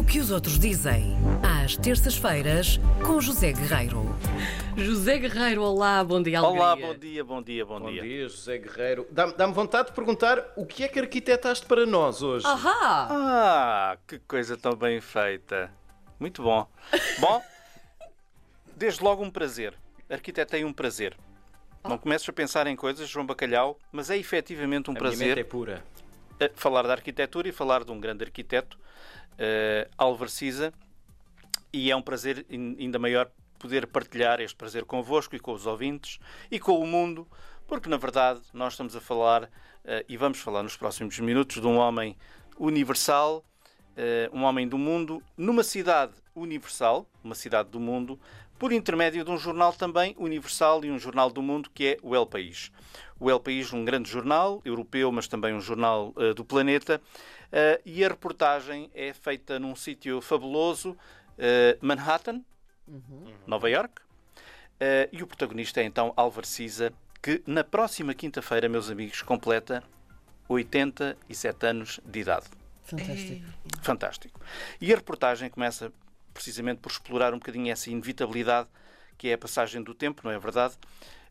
O que os outros dizem, às terças-feiras, com José Guerreiro. José Guerreiro, olá, bom dia, Olá, alegria. bom dia, bom dia, bom, Bom dia. dia, José Guerreiro. Dá-me vontade de perguntar o que é que arquitetaste para nós hoje? Ahá! Ah, que coisa tão bem feita. Muito bom. Bom, desde logo um prazer. Arquitetei um prazer. Não começas a pensar em coisas, João Bacalhau, mas é efetivamente um A minha prazer mente é pura. eh, falar da arquitetura e falar de um grande arquiteto, eh, Álvaro Siza, e é um prazer in- ainda maior poder partilhar este prazer convosco e com os ouvintes e com o mundo, porque na verdade nós estamos a falar eh, e vamos falar nos próximos minutos de um homem universal, eh, um homem do mundo, numa cidade universal, uma cidade do mundo, por intermédio de um jornal também universal e um jornal do mundo que é o El País. O El País, um grande jornal europeu, mas também um jornal eh, do planeta, eh, e a reportagem é feita num sítio fabuloso, eh, Manhattan, Nova York, e o protagonista é então Álvaro Siza, que na próxima quinta-feira, meus amigos, completa 87 anos de idade. Fantástico. Fantástico. E a reportagem começa precisamente por explorar um bocadinho essa inevitabilidade que é a passagem do tempo, não é verdade?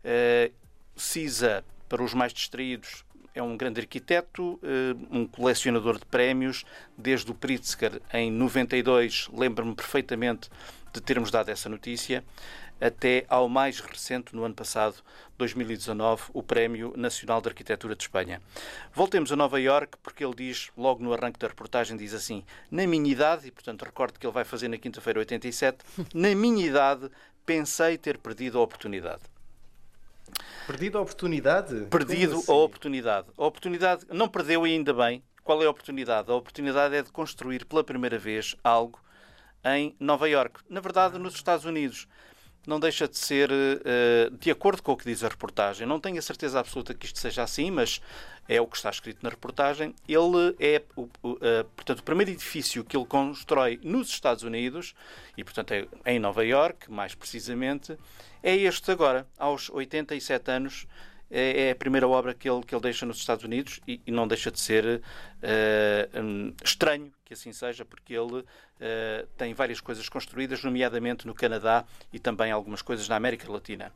Eh, Cisa, para os mais distraídos, é um grande arquiteto, eh, um colecionador de prémios. Desde o Pritzker, em 92, lembro-me perfeitamente de termos dado essa notícia, até ao mais recente, no ano passado, 2019, o Prémio Nacional de Arquitetura de Espanha. Voltemos a Nova Iorque, porque ele diz, logo no arranque da reportagem, diz assim: Na minha idade, e portanto recordo que ele vai fazer na quinta-feira 87, na minha idade pensei ter perdido a oportunidade. Perdido a oportunidade? Perdido assim? a oportunidade. A oportunidade não perdeu ainda bem. Qual é a oportunidade? A oportunidade é de construir pela primeira vez algo em Nova Iorque. Na verdade, nos Estados Unidos. Não deixa de ser eh, de acordo com o que diz a reportagem. Não tenho a certeza absoluta que isto seja assim, mas é o que está escrito na reportagem. Ele é, eh, portanto, o primeiro edifício que ele constrói nos Estados Unidos, e portanto é em Nova Iorque, mais precisamente, é este agora, aos 87 anos, é é a primeira obra que ele, que ele deixa nos Estados Unidos e, e não deixa de ser eh, hum, estranho que assim seja, porque ele eh, tem várias coisas construídas, nomeadamente no Canadá e também algumas coisas na América Latina.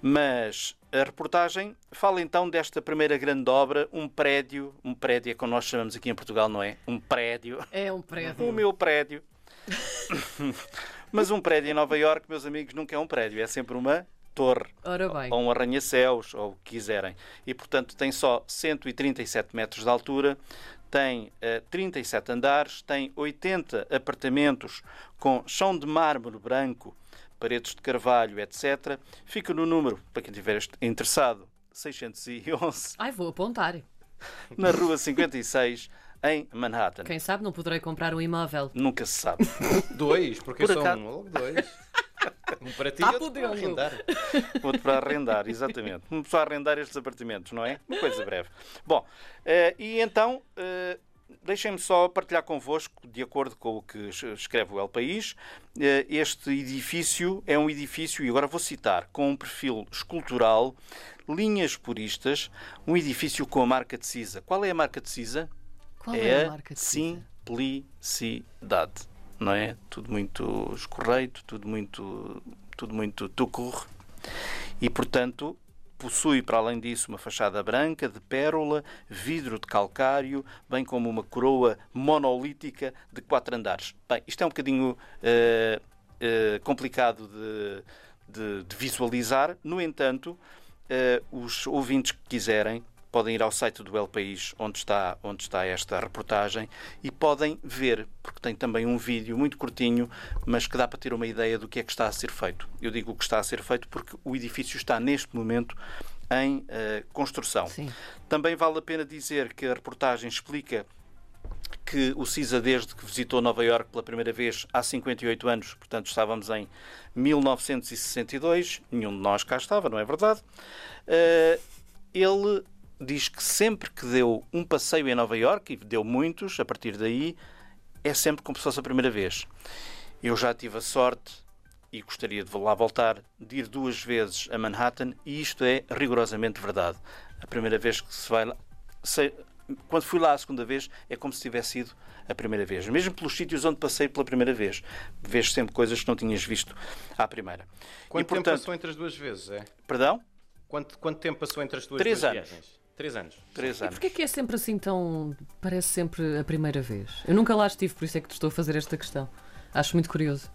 Mas a reportagem fala então desta primeira grande obra, um prédio, um prédio é como nós chamamos aqui em Portugal, não é? Um prédio. É um prédio. O meu prédio. Mas um prédio em Nova Iorque, meus amigos, nunca é um prédio, é sempre uma torre Ora bem. ou um arranha-céus, ou o que quiserem. E, portanto, tem só 137 metros de altura, tem eh, 37 andares, tem 80 apartamentos com chão de mármore branco, paredes de carvalho, etc. Fica no número, para quem estiver interessado, 611, Ai, vou apontar. na Rua 56, em Manhattan. Quem sabe não poderei comprar um imóvel. Nunca se sabe. Dois, porque Por são acaso- dois. Um para ti Tá e outro para arrendar. Outro para arrendar, exatamente. Uma pessoa a arrendar estes apartamentos, não é? Uma coisa breve. Bom, eh, e então, eh, deixem-me só partilhar convosco, de acordo com o que es- escreve o El País, eh, este edifício é um edifício, e agora vou citar, com um perfil escultural, linhas puristas, um edifício com a marca de Cisa. Qual é a marca de Cisa? Qual é, é, a a marca de Cisa? simplicidade. Não é? Tudo muito escorreito, tudo muito, tudo muito tucurro. E, portanto, possui, para além disso, uma fachada branca de pérola, vidro de calcário, bem como uma coroa monolítica de quatro andares. Bem, isto é um bocadinho eh, eh, complicado de, de- de visualizar. No entanto, eh, os ouvintes que quiserem podem ir ao site do El País, onde está, onde está esta reportagem, e podem ver, porque tem também um vídeo muito curtinho, mas que dá para ter uma ideia do que é que está a ser feito. Eu digo o que está a ser feito porque o edifício está neste momento em eh, construção. Sim. Também vale a pena dizer que a reportagem explica que o CISA, desde que visitou Nova Iorque pela primeira vez há 58 anos, portanto estávamos em 1962, nenhum de nós cá estava, não é verdade? Eh, ele diz que sempre que deu um passeio em Nova Iorque, e deu muitos a partir daí, é sempre como se fosse a primeira vez. Eu já tive a sorte e gostaria de lá voltar, de ir duas vezes a Manhattan, e isto é rigorosamente verdade. A primeira vez que se vai lá, se- quando fui lá a segunda vez, é como se tivesse sido a primeira vez. Mesmo pelos sítios onde passei pela primeira vez. Vês sempre coisas que não tinhas visto à primeira. Quanto e, portanto, tempo passou entre as duas vezes, é? Perdão? Quanto, quanto tempo passou entre as duas, Três duas anos. viagens? Três anos. Três E anos. porquê que é sempre assim tão. Parece sempre a primeira vez? Eu nunca lá estive, por isso é que te estou a fazer esta questão. Acho muito curioso.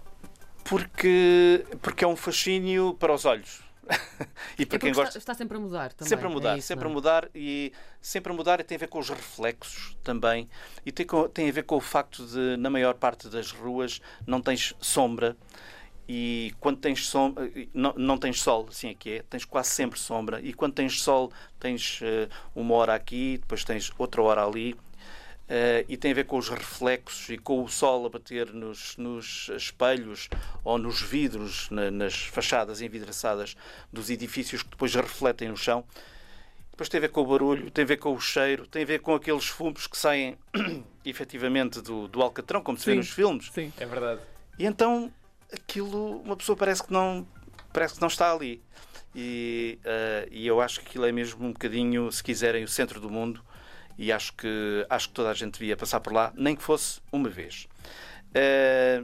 Porque, porque é um fascínio para os olhos. e É para quem porque gosta. está, está sempre a mudar também. Sempre a mudar, é isso, sempre não a é? mudar e sempre a mudar e tem a ver com os reflexos também e tem, co- tem a ver com o facto de na maior parte das ruas não tens sombra e quando tens sombra não, não tens sol, assim é que é, tens quase sempre sombra e quando tens sol tens eh, uma hora aqui, depois tens outra hora ali eh, e tem a ver com os reflexos e com o sol a bater nos, nos espelhos ou nos vidros, na- nas fachadas envidraçadas dos edifícios que depois refletem no chão. Depois tem a ver com o barulho, tem a ver com o cheiro, tem a ver com aqueles fumos que saem efetivamente do, do alcatrão, como se vê Sim. nos filmes. Sim. É verdade. E então aquilo, uma pessoa parece que não, parece que não está ali. E, eh, e eu acho que aquilo é mesmo um bocadinho, se quiserem, o centro do mundo. E acho que, acho que toda a gente devia passar por lá, nem que fosse uma vez. Eh,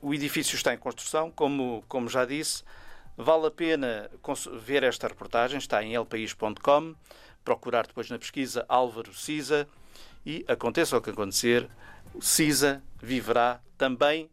o edifício está em construção, como, como já disse. Vale a pena ver esta reportagem, está em elpaís.com. Procurar depois na pesquisa Álvaro Cisa. E aconteça o que acontecer, Cisa viverá também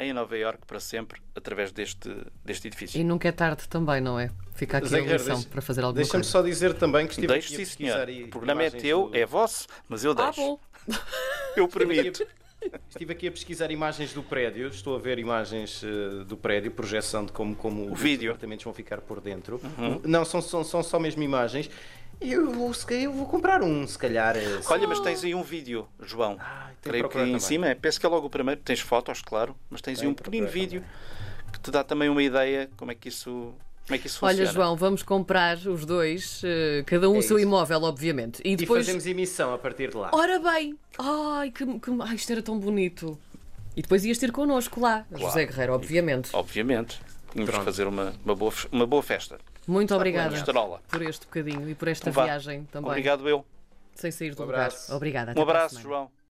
em Nova Iorque para sempre através deste, deste edifício. E nunca é tarde também, não é? Fica aqui Zé a lição deixa- para fazer alguma Deixa-me coisa. só dizer também que estive Deixe, aqui a sim, senhor. O programa é teu, do- é vosso, mas eu Ah, deixo. bom. eu permito. estive aqui a pesquisar imagens do prédio, estou a ver imagens eh, do prédio, projeção de como, como os vídeo. Uhum. apartamentos vão ficar por dentro. Não, são, são, são só mesmo imagens. E Eu vou, se calhar, eu vou comprar um, se calhar. eh, Olha, mas tens aí um vídeo, João. Ah, que Creio que em também. cima, é- penso que é logo o primeiro. Tens fotos, claro, mas tens aí um que pequenino vídeo que te dá também uma ideia como é que isso, como é que isso Olha, funciona. João, vamos comprar os dois, eh, cada um É o seu imóvel, obviamente. E E depois. fazemos emissão a partir de lá. Ora bem! Ai, que, que... Ai, isto era tão bonito. E depois ias ter connosco lá, José Guerreiro, obviamente. Obviamente. De fazer uma, uma, boa, uma boa festa. Muito obrigada por este bocadinho e por esta Então vá. viagem também. Obrigado, eu. Sem sair do Um lugar. abraço. Obrigada. Um abraço. João.